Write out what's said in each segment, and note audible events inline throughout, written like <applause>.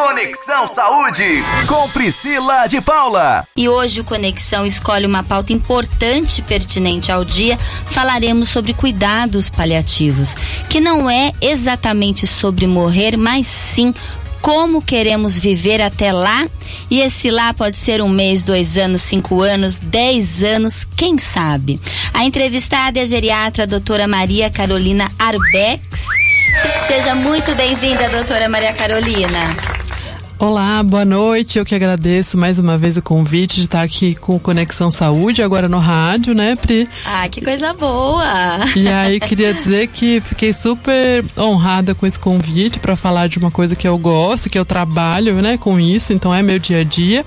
Conexão Saúde com Priscila de Paula. E hoje o Conexão escolhe uma pauta importante pertinente ao dia. Falaremos sobre cuidados paliativos, que não é exatamente sobre morrer, mas sim como queremos viver até lá. E esse lá pode ser um mês, dois anos, cinco anos, dez anos, quem sabe? A entrevistada é a geriatra a doutora Maria Carolina Arbex. Seja muito bem-vinda, doutora Maria Carolina. Olá, boa noite. Eu que agradeço mais uma vez o convite de estar aqui com Conexão Saúde, agora no rádio, né, Pri? Ah, que coisa boa! E aí, queria dizer que fiquei super honrada com esse convite para falar de uma coisa que eu gosto, que eu trabalho, né, com isso, então é meu dia a dia.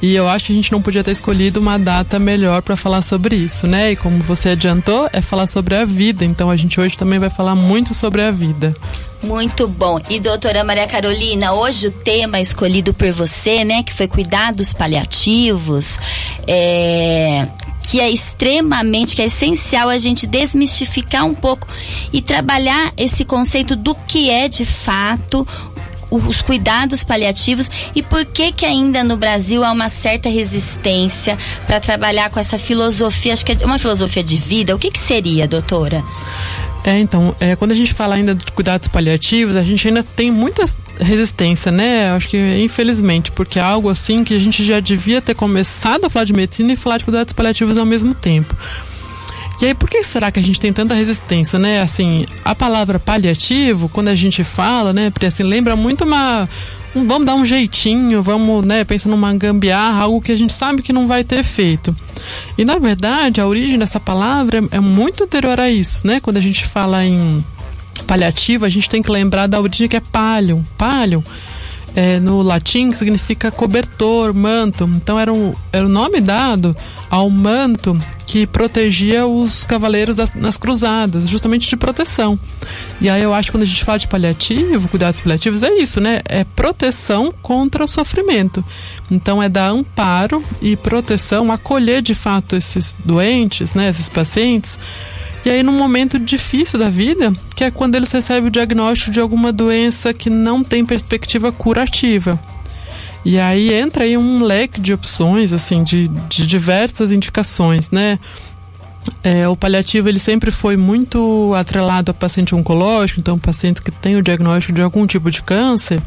E eu acho que a gente não podia ter escolhido uma data melhor para falar sobre isso, né? E como você adiantou, é falar sobre a vida. Então a gente hoje também vai falar muito sobre a vida. Muito bom. E doutora Maria Carolina, hoje o tema escolhido por você, né, que foi cuidados paliativos, é, que é extremamente, que é essencial a gente desmistificar um pouco e trabalhar esse conceito do que é de fato os cuidados paliativos e por que que ainda no Brasil há uma certa resistência para trabalhar com essa filosofia, acho que é uma filosofia de vida. O que que seria, doutora? É, então, é, quando a gente fala ainda de cuidados paliativos, a gente ainda tem muita resistência, né? Acho que infelizmente, porque é algo assim que a gente já devia ter começado a falar de medicina e falar de cuidados paliativos ao mesmo tempo. E aí, por que será que a gente tem tanta resistência, né? Assim, a palavra paliativo, quando a gente fala, né, porque assim, lembra muito uma vamos dar um jeitinho, vamos, né, pensar numa gambiarra, algo que a gente sabe que não vai ter efeito. E na verdade, a origem dessa palavra é, muito anterior a isso, né? Quando a gente fala em paliativo, a gente tem que lembrar da origem que é palio. Palio é, no latim significa cobertor, manto. Então era, um, era o nome dado ao manto que protegia os cavaleiros das, nas cruzadas, justamente de proteção. E aí eu acho que quando a gente fala de paliativo, cuidados paliativos, é isso, né? É proteção contra o sofrimento. Então é dar amparo e proteção, acolher de fato esses doentes, né, esses pacientes e aí, num momento difícil da vida, que é quando eles recebem o diagnóstico de alguma doença que não tem perspectiva curativa. E aí entra aí um leque de opções, assim, de, de diversas indicações, né? É, o paliativo ele sempre foi muito atrelado a paciente oncológico, então pacientes que têm o diagnóstico de algum tipo de câncer,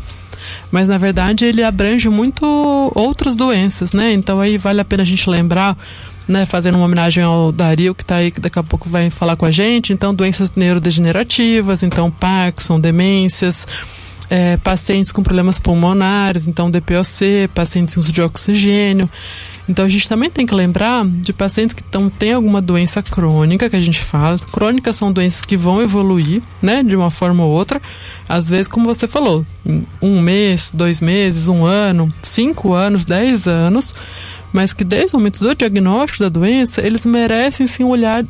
mas na verdade ele abrange muito outras doenças, né? Então aí vale a pena a gente lembrar né, fazendo uma homenagem ao Dario, que está aí, que daqui a pouco vai falar com a gente. Então, doenças neurodegenerativas, então Parkinson, demências, é, pacientes com problemas pulmonares, então DPOC, pacientes com uso de oxigênio. Então a gente também tem que lembrar de pacientes que tão, têm alguma doença crônica, que a gente fala. Crônicas são doenças que vão evoluir, né, de uma forma ou outra. Às vezes, como você falou, em um mês, dois meses, um ano, cinco anos, dez anos mas que desde o momento do diagnóstico da doença, eles merecem sim um olhar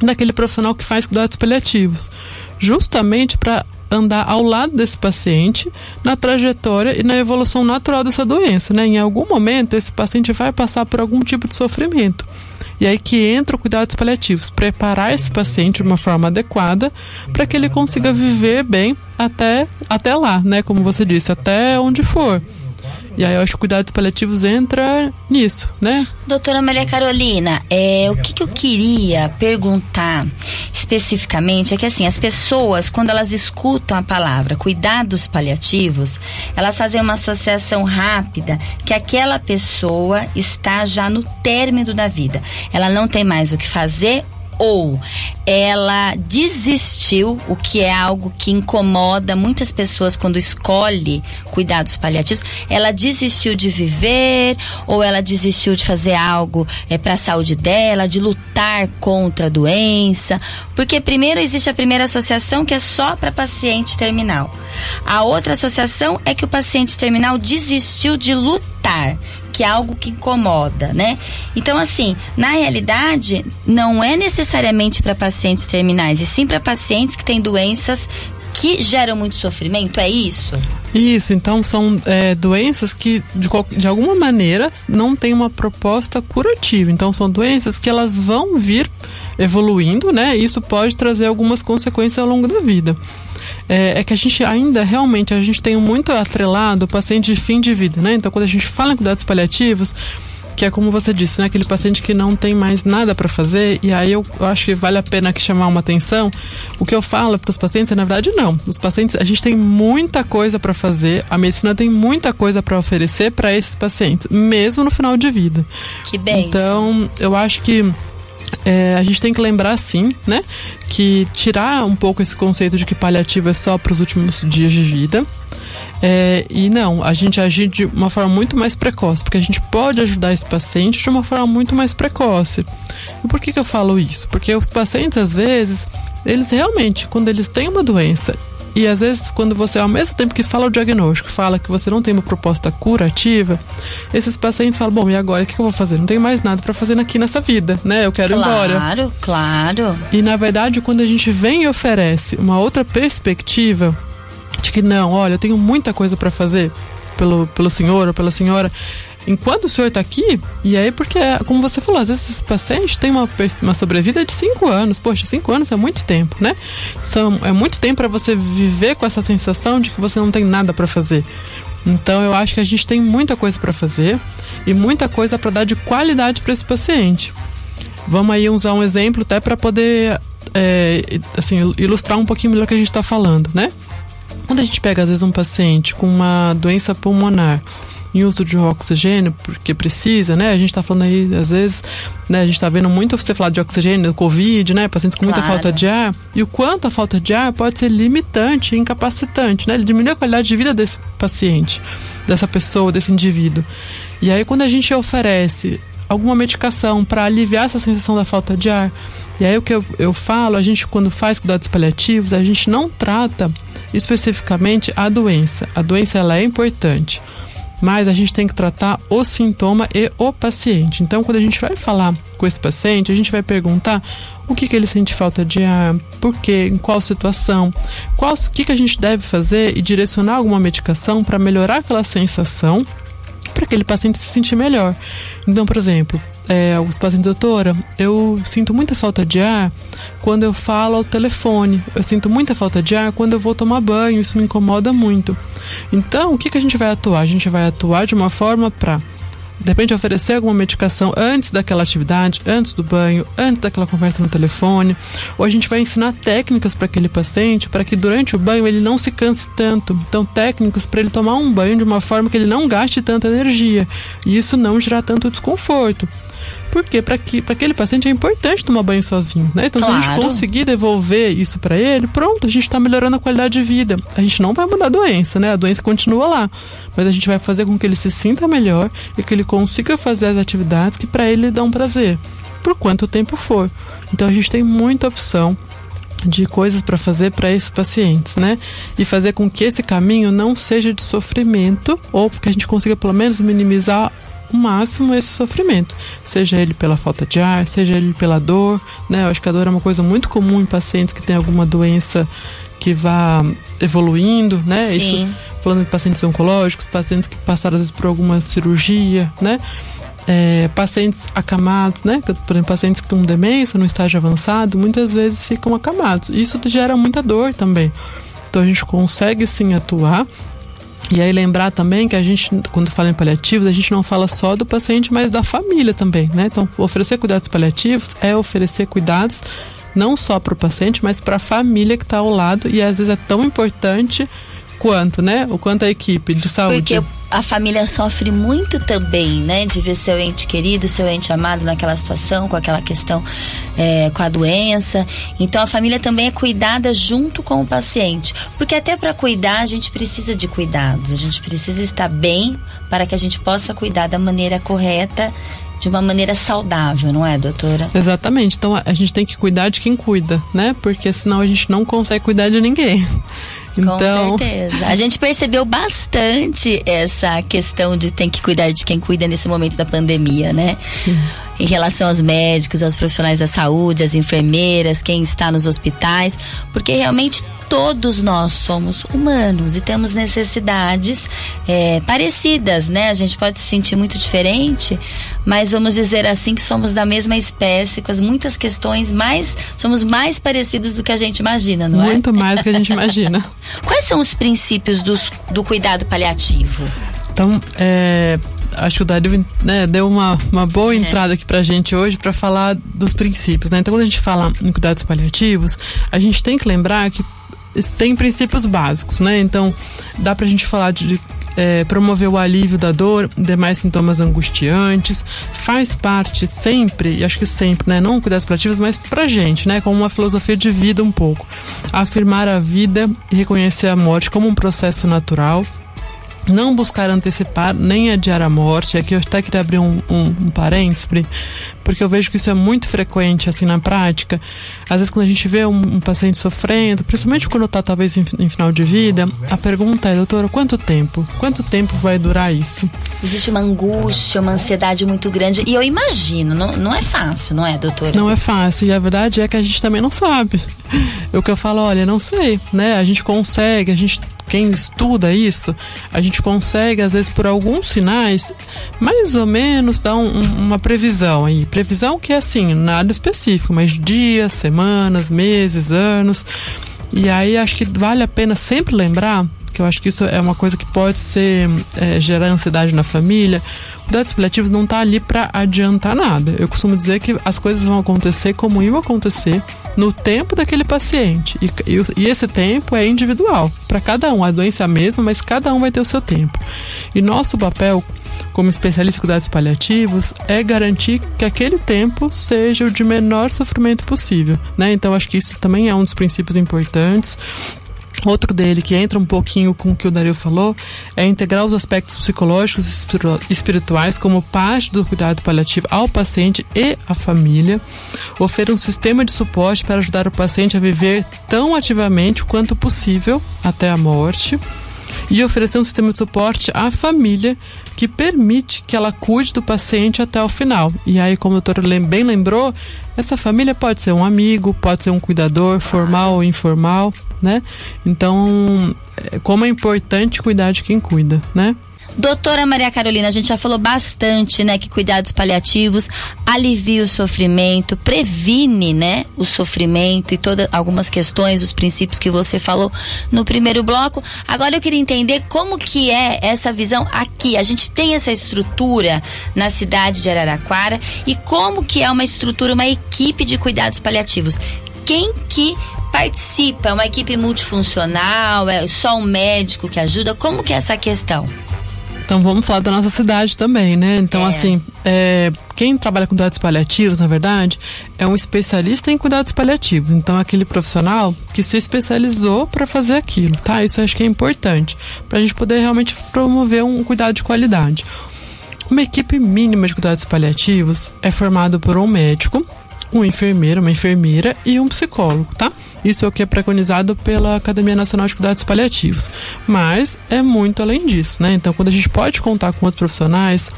daquele profissional que faz cuidados paliativos, justamente para andar ao lado desse paciente na trajetória e na evolução natural dessa doença, né? Em algum momento esse paciente vai passar por algum tipo de sofrimento. E aí que entra o cuidados paliativos, preparar esse paciente de uma forma adequada para que ele consiga viver bem até até lá, né? Como você disse, até onde for. E aí eu acho que cuidados paliativos entra nisso, né? Doutora Maria Carolina, é, o que, que eu queria perguntar especificamente é que assim, as pessoas, quando elas escutam a palavra cuidados paliativos, elas fazem uma associação rápida que aquela pessoa está já no término da vida. Ela não tem mais o que fazer ou ela desistiu, o que é algo que incomoda muitas pessoas quando escolhe cuidados paliativos, ela desistiu de viver ou ela desistiu de fazer algo é, para a saúde dela, de lutar contra a doença, porque primeiro existe a primeira associação que é só para paciente terminal. A outra associação é que o paciente terminal desistiu de lutar que é algo que incomoda, né? Então, assim, na realidade, não é necessariamente para pacientes terminais, e sim para pacientes que têm doenças que geram muito sofrimento, é isso? Isso, então são é, doenças que de, de alguma maneira não tem uma proposta curativa. Então são doenças que elas vão vir evoluindo, né? Isso pode trazer algumas consequências ao longo da vida. é, é, que a gente ainda realmente a gente tem muito atrelado o paciente de fim de vida, né? Então quando a gente fala em cuidados paliativos, que é como você disse, né? Aquele paciente que não tem mais nada para fazer, e aí eu, eu, acho que vale a pena aqui chamar uma atenção. O que eu falo para os pacientes é, na verdade, não. Os pacientes, a gente tem muita coisa para fazer, a medicina tem muita coisa para oferecer para esses pacientes, mesmo no final de vida. Que bem. Então, eu acho que é, a gente tem que lembrar, sim, né, que tirar um pouco esse conceito de que paliativo é só para os últimos dias de vida. É, e não, a gente agir de uma forma muito mais precoce, porque a gente pode ajudar esse paciente de uma forma muito mais precoce. E por que, que eu falo isso? Porque os pacientes, às vezes, eles realmente, quando eles têm uma doença e às vezes, quando você, ao mesmo tempo que fala o diagnóstico, fala que você não tem uma proposta curativa, esses pacientes falam: bom, e agora o que eu vou fazer? Não tenho mais nada para fazer aqui nessa vida, né? Eu quero claro, ir embora. Claro, claro. E na verdade, quando a gente vem e oferece uma outra perspectiva de que não, olha, eu tenho muita coisa para fazer pelo, pelo senhor ou pela senhora, enquanto o senhor está aqui, e aí porque, como você falou, às vezes esse paciente tem uma, uma sobrevida de 5 anos. Poxa, 5 anos é muito tempo, né? São, é muito tempo para você viver com essa sensação de que você não tem nada para fazer. Então eu acho que a gente tem muita coisa para fazer e muita coisa para dar de qualidade para esse paciente. Vamos aí usar um exemplo até para poder é, assim, ilustrar um pouquinho melhor o que a gente está falando, né? Quando a gente pega, às vezes, um paciente com uma doença pulmonar em uso de oxigênio, porque precisa, né? A gente está falando aí, às vezes, né? A gente está vendo muito você falar de oxigênio, Covid, né? Pacientes com muita falta de ar. E o quanto a falta de ar pode ser limitante incapacitante, né? Ele diminui a qualidade de vida desse paciente, dessa pessoa, desse indivíduo. E aí, quando a gente oferece alguma medicação para aliviar essa sensação da falta de ar, e aí o que eu, eu falo, a gente, quando faz cuidados paliativos, a gente não trata especificamente a doença. A doença ela é importante, mas a gente tem que tratar o sintoma e o paciente. Então, quando a gente vai falar com esse paciente, a gente vai perguntar o que, que ele sente falta de ar, por quê, em qual situação, qual, o que, que a gente deve fazer e direcionar alguma medicação para melhorar aquela sensação para aquele paciente se sentir melhor. Então, por exemplo, é, os pacientes, doutora, eu sinto muita falta de ar quando eu falo ao telefone. Eu sinto muita falta de ar quando eu vou tomar banho. Isso me incomoda muito. Então, o que, que a gente vai atuar? A gente vai atuar de uma forma para de repente oferecer alguma medicação antes daquela atividade, antes do banho, antes daquela conversa no telefone, ou a gente vai ensinar técnicas para aquele paciente para que durante o banho ele não se canse tanto. Então, técnicas para ele tomar um banho de uma forma que ele não gaste tanta energia e isso não gerar tanto desconforto. Porque para aquele paciente é importante tomar banho sozinho, né? Então, claro. se a gente conseguir devolver isso para ele, pronto, a gente está melhorando a qualidade de vida. A gente não vai mudar a doença, né? A doença continua lá, mas a gente vai fazer com que ele se sinta melhor e que ele consiga fazer as atividades que para ele dão prazer, por quanto tempo for. Então, a gente tem muita opção de coisas para fazer para esses pacientes, né? E fazer com que esse caminho não seja de sofrimento ou que a gente consiga pelo menos minimizar o máximo esse sofrimento, seja ele pela falta de ar, seja ele pela dor, né? Eu acho que a dor é uma coisa muito comum em pacientes que têm alguma doença que vá evoluindo, né? Sim. Isso falando de pacientes oncológicos, pacientes que passaram às vezes por alguma cirurgia, né? É, pacientes acamados, né? Por exemplo, pacientes que estão demência no estágio avançado, muitas vezes ficam acamados. Isso gera muita dor também. Então a gente consegue sim atuar e aí lembrar também que a gente, quando fala em paliativos, a gente não fala só do paciente, mas da família também, né? Então, oferecer cuidados paliativos é oferecer cuidados não só para o paciente, mas para a família que está ao lado e às vezes é tão importante quanto, né? O quanto a equipe de saúde. Porque a família sofre muito também, né? De ver seu ente querido, seu ente amado naquela situação, com aquela questão é, com a doença. Então a família também é cuidada junto com o paciente. Porque até para cuidar a gente precisa de cuidados, a gente precisa estar bem para que a gente possa cuidar da maneira correta de uma maneira saudável, não é, doutora? Exatamente. Então a gente tem que cuidar de quem cuida, né? Porque senão a gente não consegue cuidar de ninguém. Então... Com certeza. A gente percebeu bastante essa questão de tem que cuidar de quem cuida nesse momento da pandemia, né? Sim. Em relação aos médicos, aos profissionais da saúde, às enfermeiras, quem está nos hospitais, porque realmente todos nós somos humanos e temos necessidades é, parecidas, né? A gente pode se sentir muito diferente, mas vamos dizer assim que somos da mesma espécie, com as muitas questões, mais somos mais parecidos do que a gente imagina, não muito é? Muito mais do que a gente imagina. <laughs> Quais são os princípios dos, do cuidado paliativo? Então, é, acho que o Dario né, deu uma, uma boa é. entrada aqui pra gente hoje para falar dos princípios, né? Então, quando a gente fala em cuidados paliativos, a gente tem que lembrar que tem princípios básicos, né? Então, dá pra gente falar de é, promover o alívio da dor, demais sintomas angustiantes, faz parte sempre, e acho que sempre, né? Não cuidados paliativos, mas pra gente, né? Como uma filosofia de vida um pouco. Afirmar a vida e reconhecer a morte como um processo natural, não buscar antecipar nem adiar a morte. Aqui eu até queria abrir um, um, um parênteses, porque eu vejo que isso é muito frequente assim na prática. Às vezes quando a gente vê um, um paciente sofrendo, principalmente quando está talvez em, em, final de vida, a pergunta é, doutora, quanto tempo? Quanto tempo vai durar isso? Existe uma angústia, uma ansiedade muito grande e eu imagino, não, não é fácil, não é, doutora? Não é fácil e a verdade é que a gente também não sabe. <laughs> O que eu falo, olha, não sei, né? A gente consegue, a gente quem estuda isso, a gente consegue, às vezes, por alguns sinais, mais ou menos dar um, uma previsão aí. Previsão que é assim, nada específico, mas dias, semanas, meses, anos. E aí acho que vale a pena sempre lembrar que eu acho que isso é uma coisa que pode ser é, gerar ansiedade na família. Cuidados paliativos não está ali para adiantar nada. Eu costumo dizer que as coisas vão acontecer como iam acontecer no tempo daquele paciente. E, e, e esse tempo é individual. Para cada um, a doença é a mesma, mas cada um vai ter o seu tempo. E nosso papel como especialista em cuidados paliativos é garantir que aquele tempo seja o de menor sofrimento possível, né? Então acho que isso também é um dos princípios importantes. Outro dele, que entra um pouquinho com o que o Dario falou, é integrar os aspectos psicológicos e espirituais como parte do cuidado paliativo ao paciente e à família. Oferecer um sistema de suporte para ajudar o paciente a viver tão ativamente quanto possível até a morte e oferecer um sistema de suporte à família que permite que ela cuide do paciente até o final. E aí, como o doutor bem lembrou, essa família pode ser um amigo, pode ser um cuidador, formal ou informal, né? Então, é, como é importante cuidar de quem cuida, né? Doutora Maria Carolina, a gente já falou bastante, né, que cuidados paliativos alivia o sofrimento, previne, né, o sofrimento e todas algumas questões, os princípios que você falou no primeiro bloco. Agora eu queria entender como que é essa visão aqui. A gente tem essa estrutura na cidade de Araraquara e como que é uma estrutura, uma equipe de cuidados paliativos. Quem que participa? É uma equipe multifuncional? É só um médico que ajuda? Como que é essa questão? Então vamos falar da nossa cidade também, né? Então, é. assim, é, quem trabalha com cuidados paliativos, na verdade, é um especialista em cuidados paliativos. Então, é aquele profissional que se especializou para fazer aquilo, tá? Isso eu acho que é importante, para a gente poder realmente promover um cuidado de qualidade. Uma equipe mínima de cuidados paliativos é formada por um médico, um enfermeiro, uma enfermeira e um psicólogo, tá? Isso é o que é preconizado pela Academia Nacional de Cuidados Paliativos. Mas é muito além disso, né? Então, quando a gente pode contar com outros profissionais,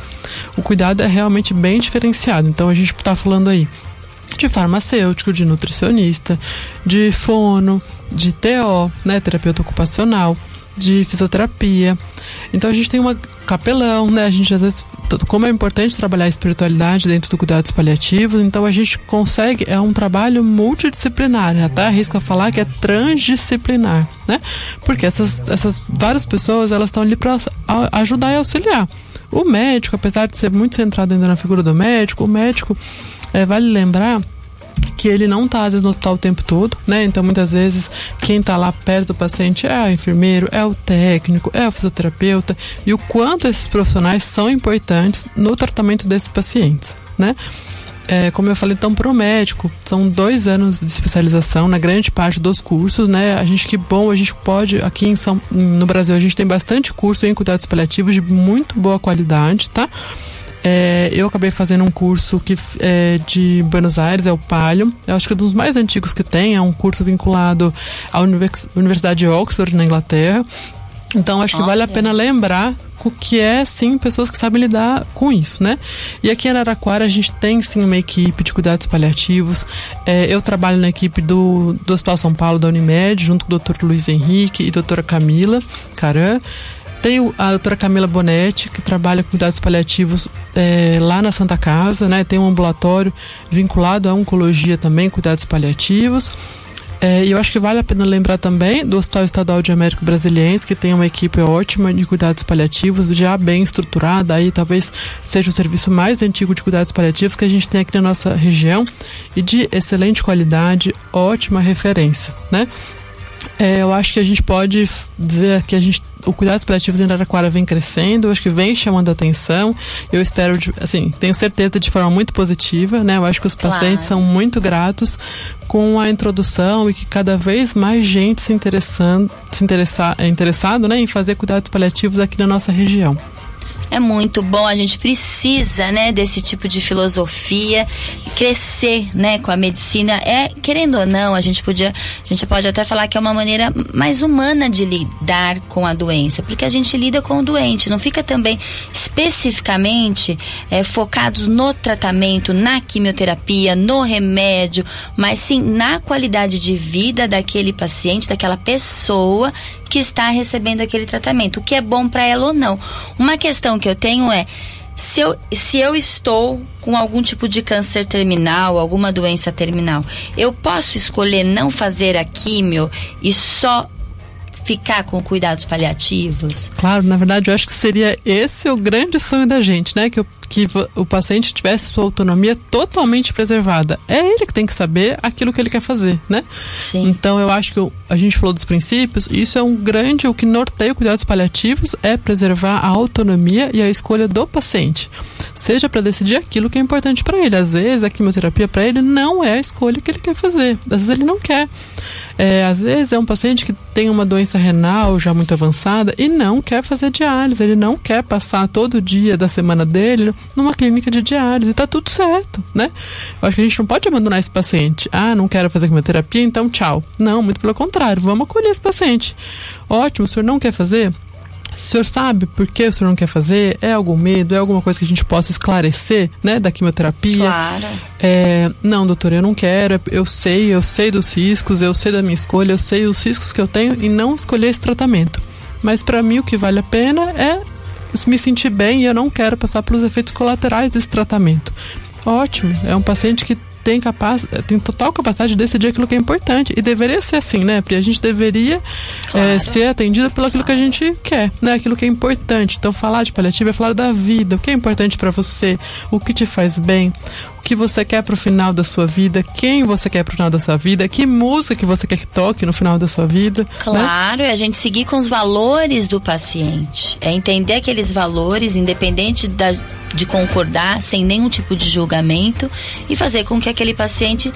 o cuidado é realmente bem diferenciado. Então, a gente está falando aí de farmacêutico, de nutricionista, de fono, de TO, né, terapeuta ocupacional, de fisioterapia. Então a gente tem uma capelão, né? A gente às vezes como é importante trabalhar a espiritualidade dentro do cuidados paliativos, então a gente consegue, é um trabalho multidisciplinar, até arrisco a falar que é transdisciplinar, né? Porque essas, essas várias pessoas, elas estão ali para ajudar e auxiliar. O médico, apesar de ser muito centrado ainda na figura do médico, o médico, é, vale lembrar que ele não está às vezes no hospital o tempo todo, né? Então muitas vezes quem está lá perto do paciente é o enfermeiro, é o técnico, é o fisioterapeuta e o quanto esses profissionais são importantes no tratamento desses pacientes, né? É, como eu falei, então, para o médico, são dois anos de especialização na grande parte dos cursos, né? A gente, que bom, a gente pode, aqui em São, no Brasil, a gente tem bastante curso em cuidados paliativos de muito boa qualidade, tá? É, eu acabei fazendo um curso que é de Buenos Aires, é o Palio. Eu acho que é um dos mais antigos que tem, é um curso vinculado à Universidade de Oxford, na Inglaterra. Então acho que vale a pena lembrar o que é sim pessoas que sabem lidar com isso, né? E aqui em Araraquara a gente tem sim uma equipe de cuidados paliativos. É, eu trabalho na equipe do, do Hospital São Paulo da Unimed, junto com o Dr. Luiz Henrique e doutora Camila Caran. Tem a doutora Camila Bonetti, que trabalha com cuidados paliativos é, lá na Santa Casa, né? Tem um ambulatório vinculado à oncologia também, cuidados paliativos. É, e eu acho que vale a pena lembrar também do Hospital Estadual de Américo Brasiliense, que tem uma equipe ótima de cuidados paliativos, já bem estruturada, aí talvez seja o serviço mais antigo de cuidados paliativos que a gente tem aqui na nossa região e de excelente qualidade, ótima referência, né? É, eu acho que a gente pode dizer que a gente, o cuidados paliativos em Araraquara vem crescendo, eu acho que vem chamando atenção. Eu espero, assim, tenho certeza de forma muito positiva, né? Eu acho que os claro. pacientes são muito gratos com a introdução e que cada vez mais gente se interessando, se interessar, é interessado, né, em fazer cuidados paliativos aqui na nossa região. É muito bom, a gente precisa, né, desse tipo de filosofia, crescer, né, com a medicina. É, querendo ou não, a gente podia, a gente pode até falar que é uma maneira mais humana de lidar com a doença, porque a gente lida com o doente, não fica também especificamente é, focados no tratamento, na quimioterapia, no remédio, mas sim na qualidade de vida daquele paciente, daquela pessoa que está recebendo aquele tratamento, o que é bom para ela ou não. Uma questão que eu tenho é se eu, se eu estou com algum tipo de câncer terminal, alguma doença terminal, eu posso escolher não fazer a químio e só ficar com cuidados paliativos? Claro, na verdade eu acho que seria esse o grande sonho da gente, né? Que o que o paciente tivesse sua autonomia totalmente preservada. É ele que tem que saber aquilo que ele quer fazer, né? Sim. Então eu acho que a gente falou dos princípios, isso é um grande, o que norteia cuidados paliativos é preservar a autonomia e a escolha do paciente. Seja para decidir aquilo que é importante para ele. Às vezes a quimioterapia para ele não é a escolha que ele quer fazer. Às vezes ele não quer. É, às vezes é um paciente que tem uma doença renal já muito avançada e não quer fazer diálise, ele não quer passar todo dia da semana dele numa clínica de diálise. E tá tudo certo, né? Eu acho que a gente não pode abandonar esse paciente. Ah, não quero fazer quimioterapia, então tchau. Não, muito pelo contrário, vamos acolher esse paciente. Ótimo, o senhor não quer fazer? O senhor sabe por que o senhor não quer fazer? É algum medo? É alguma coisa que a gente possa esclarecer, né, da quimioterapia? Claro. É, não, doutor, eu não quero. Eu sei, eu sei dos riscos, eu sei da minha escolha, eu sei os riscos que eu tenho em não escolher esse tratamento. Mas para mim o que vale a pena é me sentir bem e eu não quero passar pelos efeitos colaterais desse tratamento. Ótimo, é um paciente que tem, capaz, tem total capacidade de decidir aquilo que é importante. E deveria ser assim, né? Porque a gente deveria é, claro. é, ser atendida pelo aquilo que a gente quer, né? Aquilo que é importante. Então, falar de paliativo é falar da vida, o que é importante para você, o que te faz bem, o que você quer para o final da sua vida, quem você quer para o final da sua vida, que música que você quer que toque no final da sua vida. Né? Claro, né? é a gente seguir com os valores do paciente, é entender aqueles valores, independente da, de concordar, sem nenhum tipo de julgamento, e fazer com que aquele paciente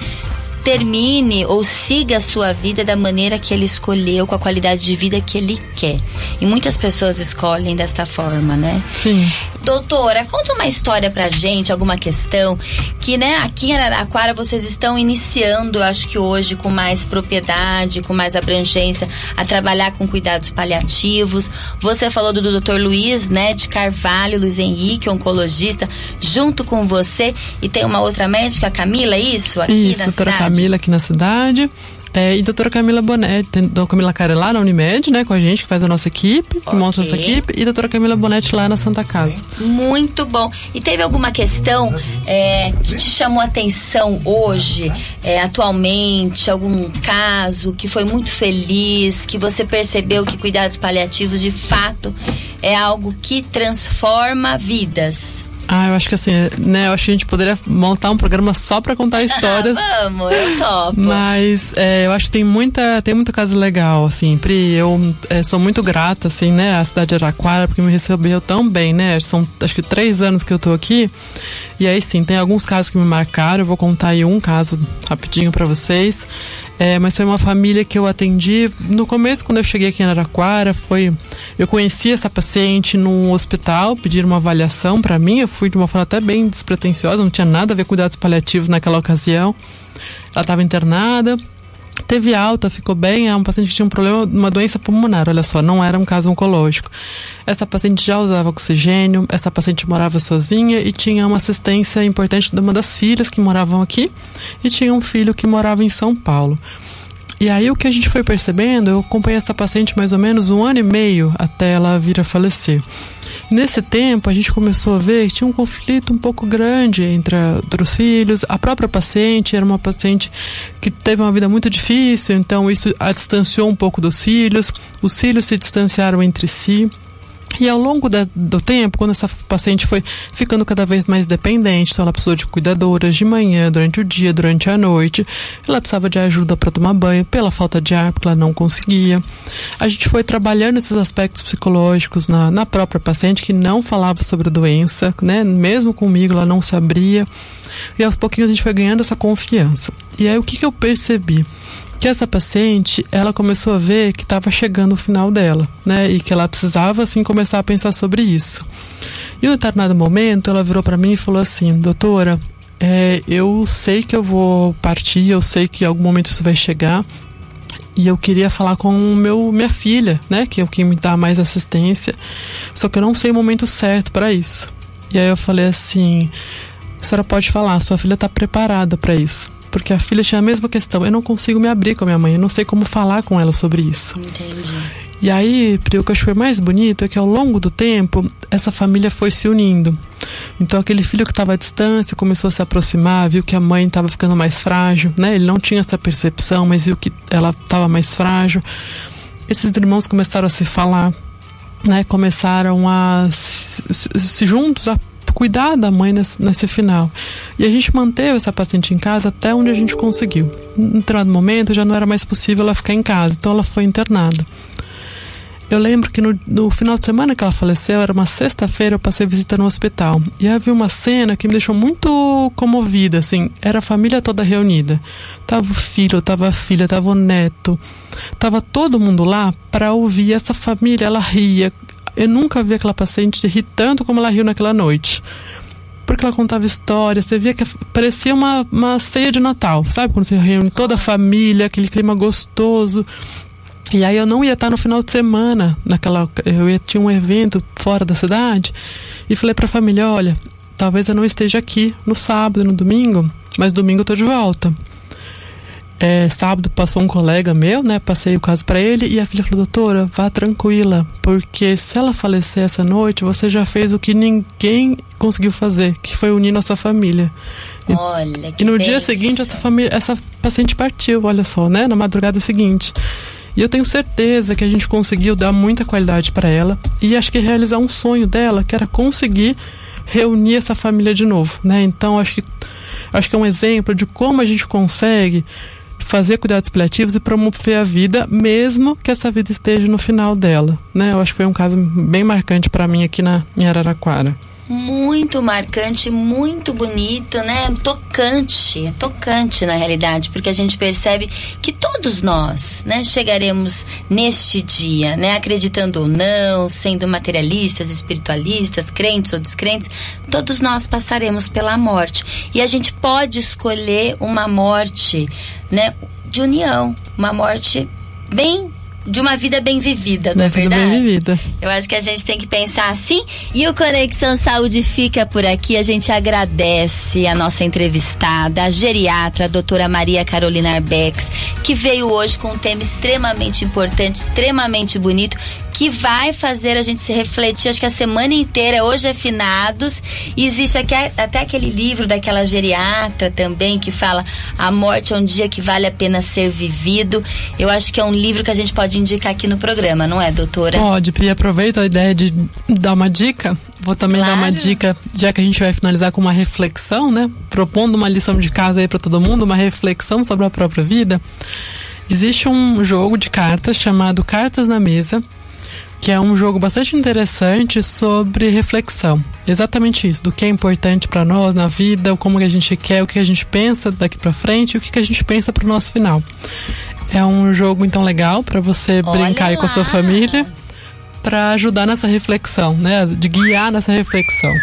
termine ou siga a sua vida da maneira que ele escolheu, com a qualidade de vida que ele quer. E muitas pessoas escolhem desta forma, né? Sim. Doutora, conta uma história pra gente, alguma questão que, né, aqui em Araraquara vocês estão iniciando, acho que hoje com mais propriedade, com mais abrangência, a trabalhar com cuidados paliativos. Você falou do doutor Luiz, né, de Carvalho, Luiz Henrique, oncologista, junto com você e tem uma outra médica, Camila, é isso? Aqui isso, na doutora cidade? Camila aqui na cidade. É, e doutora Camila Bonetti, doutora Camila Carelar na Unimed, né, com a gente, que faz a nossa equipe, que okay. monta a nossa equipe, e doutora Camila Bonetti lá na Santa Casa. Muito bom. E teve alguma questão é, que te chamou a atenção hoje, é, atualmente, algum caso que foi muito feliz, que você percebeu que cuidados paliativos de fato é algo que transforma vidas? Ah, eu acho que assim, né? Eu acho que a gente poderia montar um programa só para contar <laughs> histórias. Vamos, eu topo. Mas é, eu acho que tem muita, tem muita casa legal, assim. Pri, eu é, sou muito grata, assim, né? A cidade de Araquara, porque me recebeu tão bem, né? São acho que três anos que eu tô aqui. E aí sim, tem alguns casos que me marcaram. Eu vou contar aí um caso rapidinho para vocês. É, mas foi uma família que eu atendi no começo, quando eu cheguei aqui em Araquara, foi eu conheci essa paciente num hospital, pediram uma avaliação para mim, eu fui de uma forma até bem despretensiosa, não tinha nada a ver com cuidados paliativos naquela ocasião. Ela estava internada, teve alta, ficou bem, é um paciente que tinha um problema, uma doença pulmonar, olha só, não era um caso oncológico. Essa paciente já usava oxigênio, essa paciente morava sozinha e tinha uma assistência importante de uma das filhas que moravam aqui e tinha um filho que morava em São Paulo. E aí o que a gente foi percebendo, eu acompanhei essa paciente mais ou menos um ano e meio até ela vir a falecer. Nesse tempo, a gente começou a ver que tinha um conflito um pouco grande entre os filhos. A própria paciente era uma paciente que teve uma vida muito difícil, então isso a distanciou um pouco dos filhos. Os filhos se distanciaram entre si. E ao longo da, do tempo, quando essa paciente foi ficando cada vez mais dependente, então ela precisou de cuidadoras de manhã, durante o dia, durante a noite, ela precisava de ajuda para tomar banho, pela falta de ar, porque ela não conseguia. A gente foi trabalhando esses aspectos psicológicos na, na própria paciente, que não falava sobre a doença, né? Mesmo comigo, ela não se abria. E aos pouquinhos a gente foi ganhando essa confiança. E aí o que, que eu percebi? Que essa paciente, ela começou a ver que estava chegando o final dela, né? E que ela precisava, assim, começar a pensar sobre isso. E em um determinado momento, ela virou para mim e falou assim, doutora, é, eu sei que eu vou partir, eu sei que em algum momento isso vai chegar, e eu queria falar com meu minha filha, né, que é o que me dá mais assistência. Só que eu não sei o momento certo para isso. E aí eu falei assim: "A senhora pode falar, sua filha está preparada para isso" porque a filha tinha a mesma questão. Eu não consigo me abrir com a minha mãe, eu não sei como falar com ela sobre isso. Entendi. E aí, Pri, o que eu achei mais bonito é que ao longo do tempo, essa família foi se unindo. Então, aquele filho que estava à distância começou a se aproximar, viu que a mãe estava ficando mais frágil, né? Ele não tinha essa percepção, mas viu que ela estava mais frágil. Esses irmãos começaram a se falar, né? Começaram a se, se juntos a cuidar da mãe nesse, nesse, final. E a gente manteve essa paciente em casa até onde a gente conseguiu. Em determinado momento já não era mais possível ela ficar em casa, então ela foi internada. Eu lembro que no, no final de semana que ela faleceu, era uma sexta-feira, eu passei visita no hospital. E havia uma cena que me deixou muito comovida, assim. Era a família toda reunida. Tava o filho, tava a filha, tava o neto. Tava todo mundo lá para ouvir essa família. Ela ria, eu nunca vi aquela paciente rir tanto como ela riu naquela noite. Porque ela contava histórias, você via que parecia uma, uma ceia de Natal, sabe? Quando você reúne toda a família, aquele clima gostoso. E aí eu não ia estar no final de semana, naquela, eu ia, tinha um evento fora da cidade, e falei para a família, olha, talvez eu não esteja aqui no sábado, no domingo, mas domingo eu tô de volta. É, sábado passou um colega meu, né? Passei o caso para ele e a filha falou: Doutora, vá tranquila, porque se ela falecer essa noite, você já fez o que ninguém conseguiu fazer, que foi unir nossa família. Olha, que E no dia seguinte, essa, família, essa paciente partiu, olha só, né? Na madrugada seguinte. E eu tenho certeza que a gente conseguiu dar muita qualidade para ela e acho que realizar um sonho dela, que era conseguir reunir essa família de novo, né? Então acho que acho que é um exemplo de como a gente consegue fazer cuidados paliativos e promover a vida, mesmo que essa vida esteja no final dela, né? Eu acho que foi um caso bem marcante para mim aqui na em Araraquara. Muito marcante, muito bonito, né? Tocante, tocante na realidade, porque a gente percebe que todos nós, né, chegaremos neste dia, né, acreditando ou não, sendo materialistas, espiritualistas, crentes ou descrentes, todos nós passaremos pela morte. E a gente pode escolher uma morte, né, de união, uma morte bem de uma vida bem vivida, não é vida verdade? bem vivida. Eu acho que a gente tem que pensar assim. E o Conexão Saúde fica por aqui. A gente agradece a nossa entrevistada, a geriatra, a doutora Maria Carolina Arbex, que veio hoje com um tema extremamente importante, extremamente bonito, que vai fazer a gente se refletir, acho que a semana inteira, hoje é finados, e existe aqui, até aquele livro daquela geriatra também, que fala A Morte é um Dia que Vale a Pena Ser Vivido. Eu acho que é um livro que a gente pode indicar aqui no programa, não é, doutora? Pode, Pri, aproveito a ideia de dar uma dica. Vou também dar uma Claro. dica, já que a gente vai finalizar com uma reflexão, né? Propondo uma lição de casa aí para todo mundo, uma reflexão sobre a própria vida. Existe um jogo de cartas chamado Cartas na Mesa, que é um jogo bastante interessante sobre reflexão. Exatamente isso, do que é importante para nós na vida, como que a gente quer, o que a gente pensa daqui para frente e o que que a gente pensa para o nosso final. É um jogo então legal para você Olha brincar aí com a sua família, para ajudar nessa reflexão, né, de guiar nessa reflexão.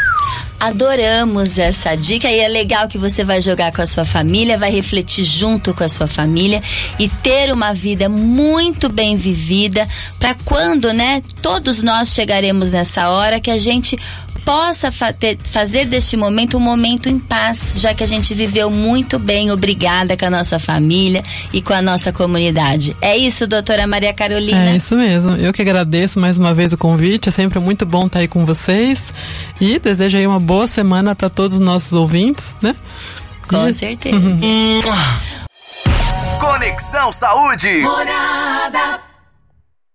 Adoramos essa dica e é legal que você vai jogar com a sua família, vai refletir junto com a sua família e ter uma vida muito bem vivida para quando, né, todos nós chegaremos nessa hora que a gente possa fa ter, fazer deste momento um momento em paz, já que a gente viveu muito bem, obrigada com a nossa família e com a nossa comunidade. É isso, doutora Maria Carolina? É isso mesmo. Eu que agradeço mais uma vez o convite, é sempre muito bom estar aí com vocês e desejo aí uma boa semana para todos os nossos ouvintes, né? Com e... certeza. Conexão Saúde. Morada